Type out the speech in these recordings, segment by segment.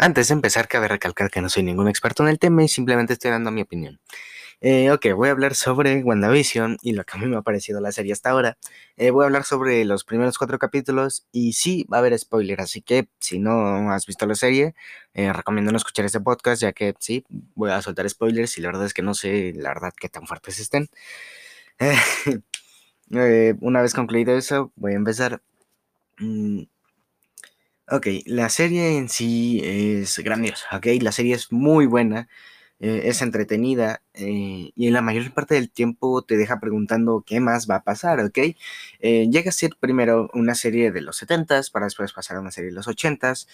Antes de empezar, cabe recalcar que no soy ningún experto en el tema y simplemente estoy dando mi opinión. Eh, ok, voy a hablar sobre WandaVision y lo que a mí me ha parecido la serie hasta ahora. Eh, voy a hablar sobre los primeros cuatro capítulos y sí, va a haber spoiler, así que si no has visto la serie, eh, recomiendo no escuchar este podcast, ya que sí, voy a soltar spoilers y la verdad es que no sé la verdad qué tan fuertes estén. una vez concluido eso, voy a empezar. Mm, Ok, la serie en sí es grandiosa, ok, la serie es muy buena, eh, es entretenida eh, y en la mayor parte del tiempo te deja preguntando qué más va a pasar, ok. Eh, llega a ser primero una serie de los 70s para después pasar a una serie de los 80s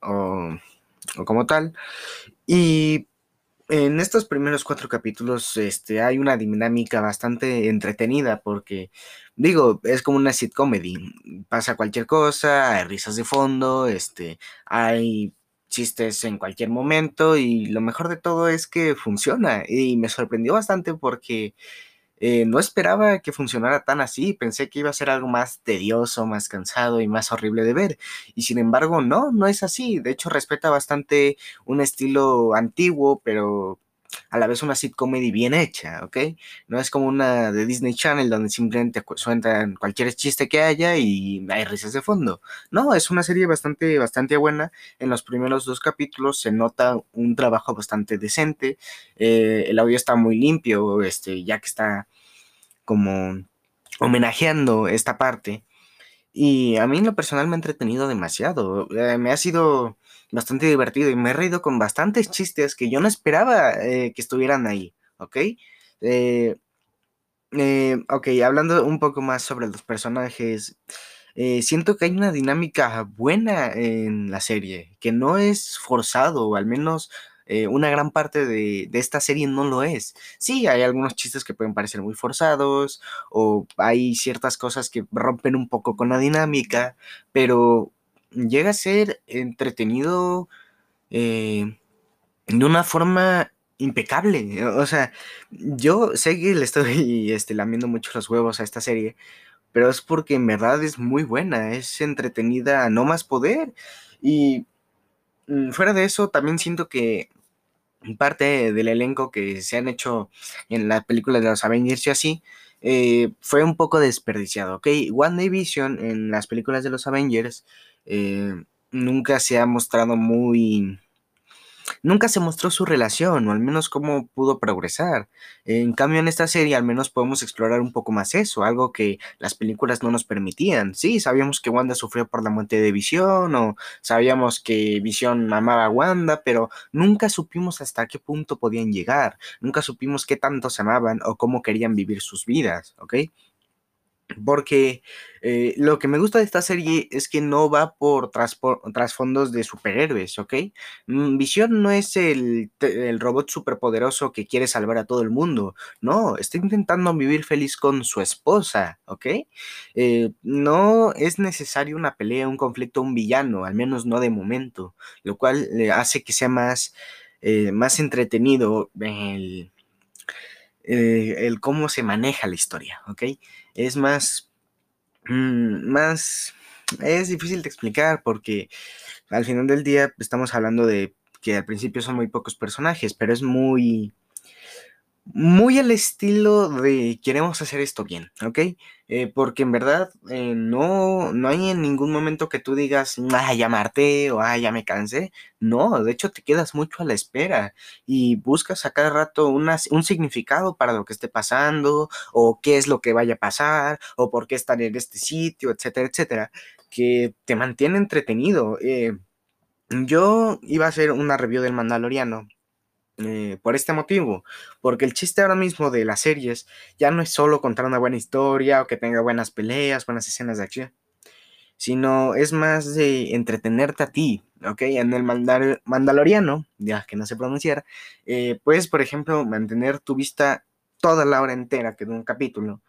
o, o como tal. Y en estos primeros cuatro capítulos este, hay una dinámica bastante entretenida porque, digo, es como una sitcomedy. Pasa cualquier cosa, hay risas de fondo, este, hay chistes en cualquier momento y lo mejor de todo es que funciona y me sorprendió bastante porque eh, no esperaba que funcionara tan así, pensé que iba a ser algo más tedioso, más cansado y más horrible de ver. Y sin embargo, no, no es así. De hecho, respeta bastante un estilo antiguo, pero a la vez una sitcomedy bien hecha, ¿ok? No es como una de Disney Channel donde simplemente sueltan cualquier chiste que haya y hay risas de fondo. No, es una serie bastante, bastante buena. En los primeros dos capítulos se nota un trabajo bastante decente. Eh, el audio está muy limpio, este, ya que está como homenajeando esta parte. Y a mí en lo personal me ha entretenido demasiado. Eh, me ha sido bastante divertido y me he reído con bastantes chistes que yo no esperaba eh, que estuvieran ahí, ¿ok? Eh, ok, hablando un poco más sobre los personajes, siento que hay una dinámica buena en la serie, que no es forzado, o al menos eh, una gran parte de, esta serie no lo es. Sí, hay algunos chistes que pueden parecer muy forzados o hay ciertas cosas que rompen un poco con la dinámica, pero llega a ser entretenido eh, de una forma impecable. O sea, yo sé que le estoy este, lamiendo mucho los huevos a esta serie, pero es porque en verdad es muy buena, es entretenida no más poder. Y mm, fuera de eso, también siento que parte del elenco que se han hecho en las películas de los Avengers y así, eh, fue un poco desperdiciado, ¿ok? WandaVision en las películas de los Avengers eh, nunca se ha mostrado muy nunca se mostró su relación, o al menos cómo pudo progresar. En cambio, en esta serie al menos podemos explorar un poco más eso, algo que las películas no nos permitían. Sí, sabíamos que Wanda sufrió por la muerte de Visión, o sabíamos que Visión amaba a Wanda, pero nunca supimos hasta qué punto podían llegar, nunca supimos qué tanto se amaban o cómo querían vivir sus vidas, ¿ok? Porque eh, lo que me gusta de esta serie es que no va por trasfondos de superhéroes, ¿ok? Mm, Visión no es el, el, robot superpoderoso que quiere salvar a todo el mundo, no, está intentando vivir feliz con su esposa, ¿ok? Eh, no es necesario una pelea, un conflicto, un villano, al menos no de momento, lo cual le hace que sea más, eh, más entretenido el eh, el cómo se maneja la historia, ¿ok? Es más, mm, más, es difícil de explicar porque al final del día estamos hablando de que al principio son muy pocos personajes, pero es muy, muy al estilo de queremos hacer esto bien, ¿ok? Eh, porque en verdad eh, no, no hay en ningún momento que tú digas, ah, ya o ah, ya me cansé. No, de hecho te quedas mucho a la espera y buscas a cada rato un significado para lo que esté pasando o qué es lo que vaya a pasar o por qué están en este sitio, etcétera, etcétera, que te mantiene entretenido. Eh, yo iba a hacer una review del Mandaloriano eh, por este motivo, porque el chiste ahora mismo de las series ya no es solo contar una buena historia o que tenga buenas peleas, buenas escenas de acción, sino es más de entretenerte a ti, ¿ok? En el Mandaloriano, ya que no sé pronunciar, eh, puedes, por ejemplo, mantener tu vista toda la hora entera que de un capítulo,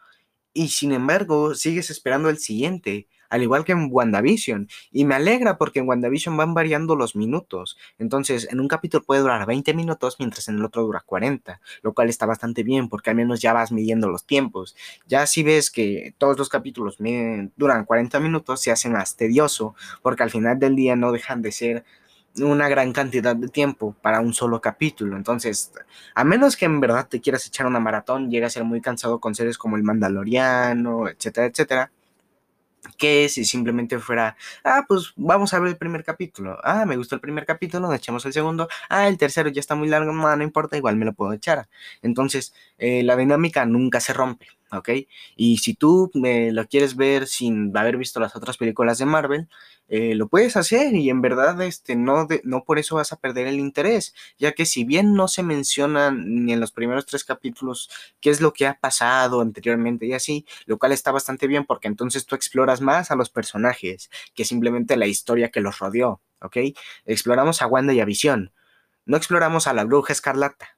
y sin embargo sigues esperando el siguiente, al igual que en WandaVision. Y me alegra porque en WandaVision van variando los minutos. Entonces, en un capítulo puede durar 20 minutos, mientras en el otro dura 40, lo cual está bastante bien porque al menos ya vas midiendo los tiempos. Ya si ves que todos los capítulos duran 40 minutos, se hace más tedioso porque al final del día no dejan de ser una gran cantidad de tiempo para un solo capítulo. Entonces, a menos que en verdad te quieras echar una maratón, llega a ser muy cansado con series como El Mandaloriano, etcétera, etcétera que si simplemente fuera, ah, pues vamos a ver el primer capítulo, ah, me gustó el primer capítulo, echamos el segundo, ah, el tercero ya está muy largo, no, importa, igual me lo puedo echar. Entonces, eh, la dinámica nunca se rompe, ¿ok? Y si tú me lo quieres ver sin haber visto las otras películas de Marvel, eh, lo puedes hacer y en verdad este, no, no por eso vas a perder el interés, ya que si bien no se menciona ni en los primeros tres capítulos qué es lo que ha pasado anteriormente y así, lo cual está bastante bien porque entonces tú exploras más a los personajes que simplemente la historia que los rodeó, ¿ok? Exploramos a Wanda y a Visión, no exploramos a la bruja escarlata,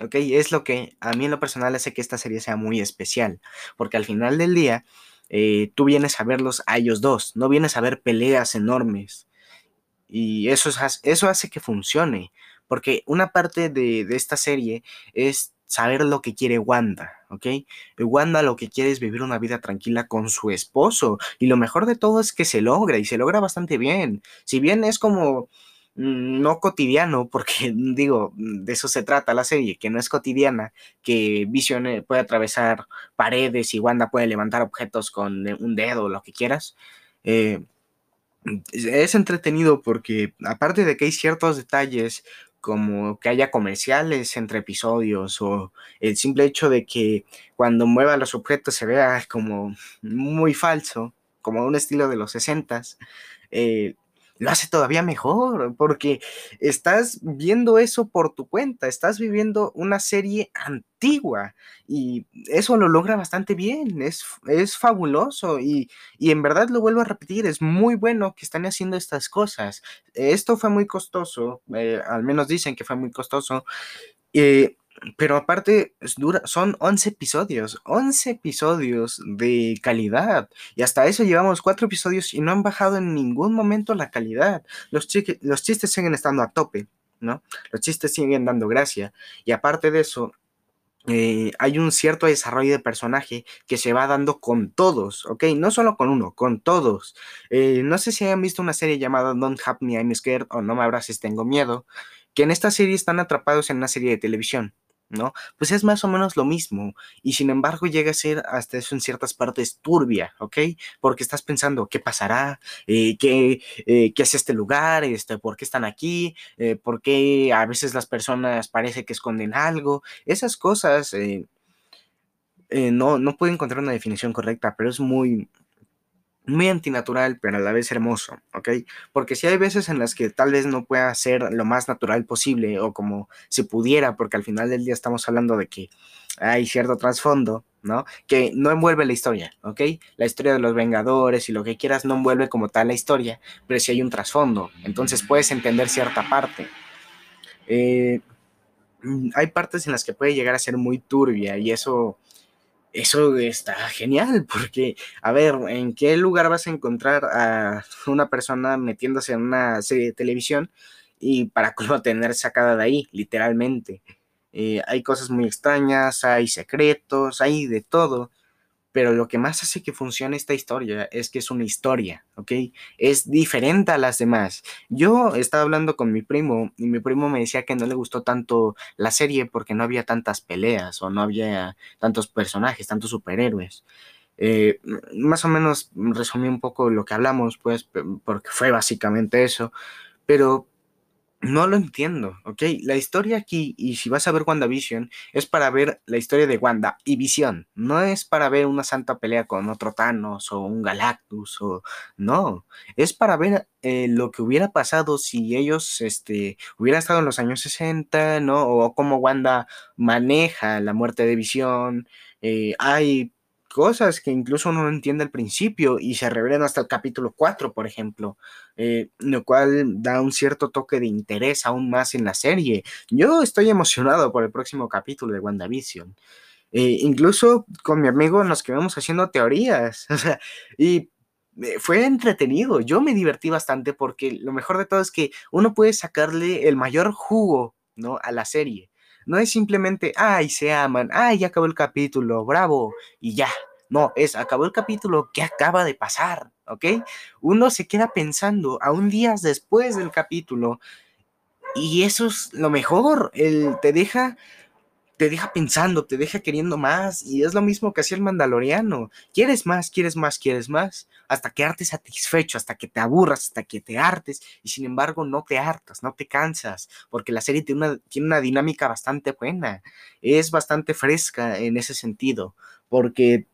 ¿ok? Es lo que a mí en lo personal hace que esta serie sea muy especial, porque al final del día eh, tú vienes a verlos a ellos dos, no vienes a ver peleas enormes. Y eso, eso hace que funcione, porque una parte de, esta serie es saber lo que quiere Wanda, ¿ok? Wanda lo que quiere es vivir una vida tranquila con su esposo, y lo mejor de todo es que se logra, y se logra bastante bien. Si bien es como no cotidiano, porque digo, de eso se trata la serie, que no es cotidiana, que Vision eh, puede atravesar paredes y Wanda puede levantar objetos con un dedo lo que quieras. Eh, es entretenido porque aparte de que hay ciertos detalles como que haya comerciales entre episodios o el simple hecho de que cuando mueva los objetos se vea como muy falso, como un estilo de los 60s, eh, lo hace todavía mejor, porque estás viendo eso por tu cuenta, estás viviendo una serie antigua y eso lo logra bastante bien, es, es fabuloso y, en verdad lo vuelvo a repetir, es muy bueno que están haciendo estas cosas. Esto fue muy costoso, eh, al menos dicen que fue muy costoso. Eh, pero aparte, dura, son 11 episodios, 11 episodios de calidad. Y hasta eso llevamos 4 episodios y no han bajado en ningún momento la calidad. Los, los chistes siguen estando a tope, ¿no? Los chistes siguen dando gracia. Y aparte de eso, eh, hay un cierto desarrollo de personaje que se va dando con todos, ¿ok? No solo con uno, con todos. Eh, no sé si hayan visto una serie llamada Don't Have Me, I'm Scared o No me abraces, tengo miedo, que en esta serie están atrapados en una serie de televisión. ¿No? Pues es más o menos lo mismo y sin embargo llega a ser hasta eso en ciertas partes turbia, ¿ok? Porque estás pensando, ¿qué pasará? Eh, ¿qué, eh, ¿qué, es este lugar? Este, ¿Por qué están aquí? Eh, ¿Por qué a veces las personas parece que esconden algo? Esas cosas... no, no puedo encontrar una definición correcta, pero es muy, muy antinatural, pero a la vez hermoso, ¿ok? Porque si hay veces en las que tal vez no pueda ser lo más natural posible o como se pudiera, porque al final del día estamos hablando de que hay cierto trasfondo, ¿no? Que no envuelve la historia, ¿ok? La historia de los Vengadores y lo que quieras no envuelve como tal la historia, pero si hay un trasfondo, entonces puedes entender cierta parte. Eh, mm, hay partes en las que puede llegar a ser muy turbia y eso eso está genial, porque, a ver, ¿en qué lugar vas a encontrar a una persona metiéndose en una serie de televisión y para cómo tener sacada de ahí, literalmente? Eh, hay cosas muy extrañas, hay secretos, hay de todo pero lo que más hace que funcione esta historia es que es una historia, ¿ok? Es diferente a las demás. Yo estaba hablando con mi primo y mi primo me decía que no le gustó tanto la serie porque no había tantas peleas o no había tantos personajes, tantos superhéroes. Eh, más o menos resumí un poco lo que hablamos, pues, porque fue básicamente eso, pero no lo entiendo, ¿ok? La historia aquí, y si vas a ver WandaVision, es para ver la historia de Wanda y Visión. No es para ver una santa pelea con otro Thanos o un Galactus o... No, es para ver eh, lo que hubiera pasado si ellos este, hubieran estado en los años 60, ¿no? O cómo Wanda maneja la muerte de Visión. Eh, hay cosas que incluso uno no entiende al principio y se revelan hasta el capítulo 4, por ejemplo, eh, lo cual da un cierto toque de interés aún más en la serie. Yo estoy emocionado por el próximo capítulo de WandaVision. Eh, incluso con mi amigo nos quedamos haciendo teorías, o sea, y eh, fue entretenido, yo me divertí bastante porque lo mejor de todo es que uno puede sacarle el mayor jugo, ¿no? A la serie. No es simplemente, ay, se aman, ay, ya acabó el capítulo, bravo, y ya. No, es, acabó el capítulo, ¿qué acaba de pasar? ¿ok? Uno se queda pensando aún días después del capítulo y eso es lo mejor, el, te deja te deja pensando, te deja queriendo más y es lo mismo que hacía el mandaloriano. Quieres más, quieres más, quieres más, hasta quedarte satisfecho, hasta que te aburras, hasta que te hartes y sin embargo no te hartas, no te cansas, porque la serie tiene una, tiene una dinámica bastante buena, es bastante fresca en ese sentido, porque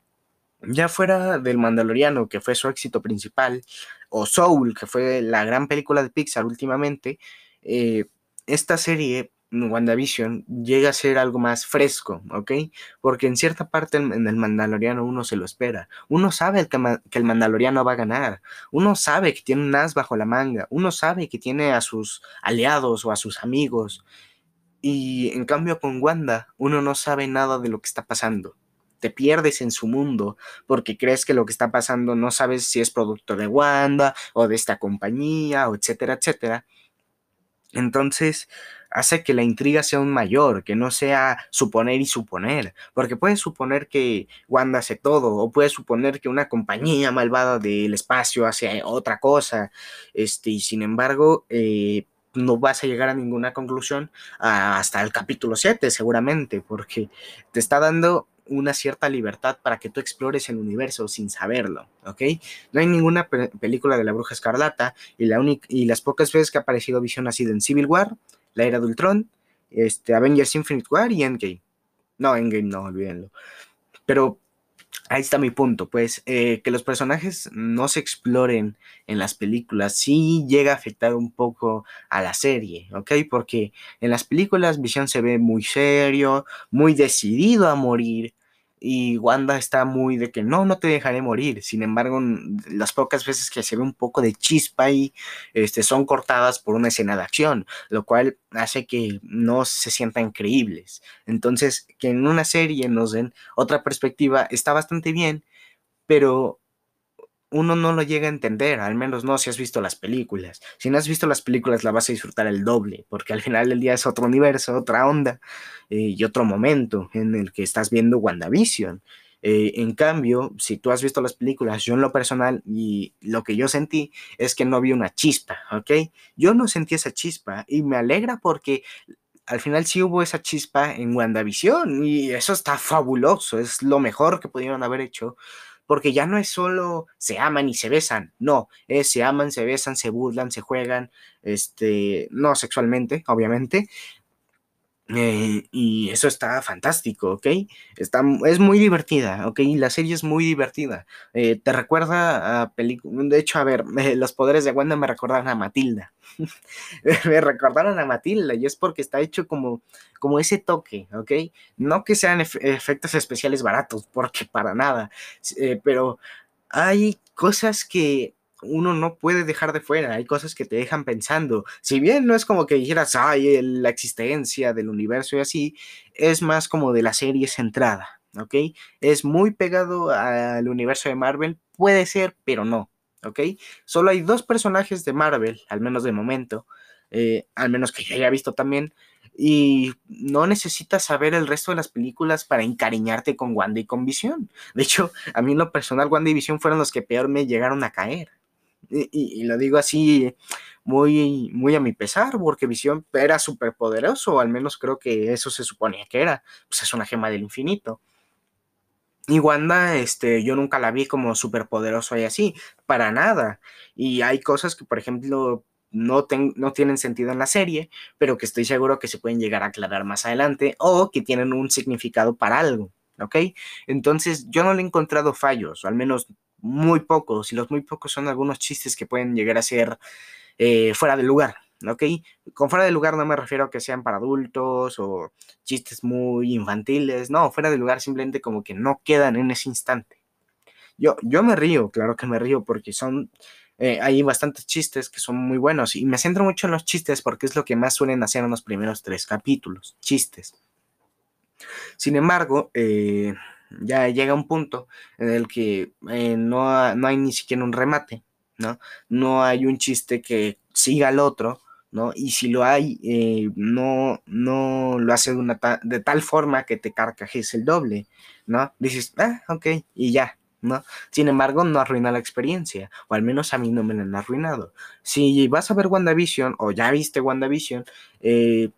ya fuera del Mandaloriano, que fue su éxito principal, o Soul, que fue la gran película de Pixar últimamente, eh, esta serie, WandaVision, llega a ser algo más fresco, ¿ok? Porque en cierta parte en el Mandaloriano uno se lo espera. Uno sabe que, el Mandaloriano va a ganar. Uno sabe que tiene un as bajo la manga. Uno sabe que tiene a sus aliados o a sus amigos. Y en cambio con Wanda, uno no sabe nada de lo que está pasando te pierdes en su mundo porque crees que lo que está pasando no sabes si es producto de Wanda o de esta compañía o etcétera, etcétera. Entonces hace que la intriga sea aún mayor, que no sea suponer y suponer, porque puedes suponer que Wanda hace todo, o puedes suponer que una compañía malvada del espacio hace otra cosa, este, y sin embargo, eh, no vas a llegar a ninguna conclusión hasta el capítulo 7 seguramente, porque te está dando una cierta libertad para que tú explores el universo sin saberlo, ¿ok? No hay ninguna película de la Bruja Escarlata y, la y las pocas veces que ha aparecido Visión ha sido en Civil War, La Era de Ultron, este, Avengers Infinite War y Endgame. No, Endgame no, olvídenlo. Pero ahí está mi punto, pues eh, que los personajes no se exploren en las películas sí llega a afectar un poco a la serie, ¿ok? Porque en las películas Vision se ve muy serio, muy decidido a morir, y Wanda está muy de que no, no te dejaré morir. Sin embargo, las pocas veces que se ve un poco de chispa y este, son cortadas por una escena de acción, lo cual hace que no se sientan creíbles. Entonces, que en una serie nos den otra perspectiva está bastante bien, pero uno no lo llega a entender, al menos no si has visto las películas. Si no has visto las películas la vas a disfrutar el doble, porque al final del día es otro universo, otra onda eh, y otro momento en el que estás viendo WandaVision. Eh, en cambio, si tú has visto las películas, yo en lo personal y lo que yo sentí es que no vi una chispa, ¿ok? Yo no sentí esa chispa y me alegra porque al final sí hubo esa chispa en WandaVision y eso está fabuloso, es lo mejor que pudieron haber hecho porque ya no es solo se aman y se besan, no, es se aman, se besan, se burlan, se juegan, este, no sexualmente, obviamente, eh, y eso está fantástico, ¿ok? Está, es muy divertida, ¿ok? La serie es muy divertida. Eh, te recuerda a películas. De hecho, a ver, los poderes de Wanda me recordan a Matilda. me recordaron a Matilda y es porque está hecho como, como ese toque, ¿ok? No que sean efectos especiales baratos, porque para nada. Eh, pero hay cosas que uno no puede dejar de fuera, hay cosas que te dejan pensando. Si bien no es como que dijeras, ay, la existencia del universo y así, es más como de la serie centrada, ¿ok? Es muy pegado al universo de Marvel, puede ser, pero no, ¿ok? Solo hay dos personajes de Marvel, al menos de momento, eh, al menos que yo haya visto también, y no necesitas saber el resto de las películas para encariñarte con Wanda y con Visión. De hecho, a mí en lo personal, Wanda y Visión fueron los que peor me llegaron a caer y, lo digo así muy, muy a mi pesar, porque Visión era súper poderoso, al menos creo que eso se suponía que era, pues es una gema del infinito. Y Wanda, este, yo nunca la vi como súper poderoso y así, para nada. Y hay cosas que, por ejemplo, no, no tienen sentido en la serie, pero que estoy seguro que se pueden llegar a aclarar más adelante o que tienen un significado para algo, ¿ok? Entonces yo no le he encontrado fallos, o al menos muy pocos, y los muy pocos son algunos chistes que pueden llegar a ser eh, fuera de lugar, ¿ok? Con fuera de lugar no me refiero a que sean para adultos o chistes muy infantiles, no, fuera de lugar simplemente como que no quedan en ese instante. Yo, yo me río, claro que me río, porque son, eh, hay bastantes chistes que son muy buenos, y me centro mucho en los chistes porque es lo que más suelen hacer en los primeros tres capítulos, chistes. Sin embargo, eh, ya llega un punto en el que eh, no, hay ni siquiera un remate, ¿no? No hay un chiste que siga al otro, ¿no? Y si lo hay, eh, no, no lo hace de, una de tal forma que te carcajes el doble, ¿no? Dices, ah, ok, y ya, ¿no? Sin embargo, no arruina la experiencia, o al menos a mí no me la han arruinado. Si vas a ver WandaVision, o ya viste WandaVision, eh,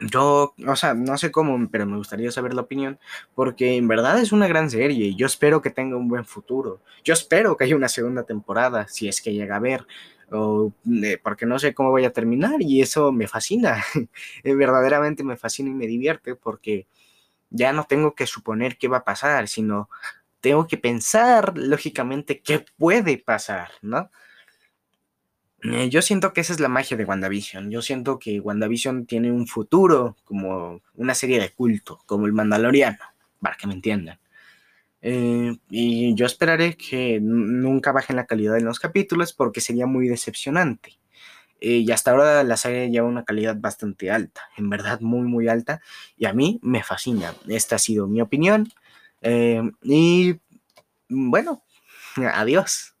yo, o sea, no sé cómo, pero me gustaría saber la opinión, porque en verdad es una gran serie y yo espero que tenga un buen futuro. Yo espero que haya una segunda temporada, si es que llega a ver, o, eh, porque no sé cómo voy a terminar y eso me fascina, verdaderamente me fascina y me divierte porque ya no tengo que suponer qué va a pasar, sino tengo que pensar lógicamente qué puede pasar, ¿no? Eh, yo siento que esa es la magia de WandaVision. Yo siento que WandaVision tiene un futuro como una serie de culto, como el Mandaloriano, para que me entiendan. Eh, y yo esperaré que nunca bajen la calidad de los capítulos porque sería muy decepcionante. Eh, y hasta ahora la serie lleva una calidad bastante alta, en verdad muy muy alta, y a mí me fascina. Esta ha sido mi opinión. y bueno, adiós.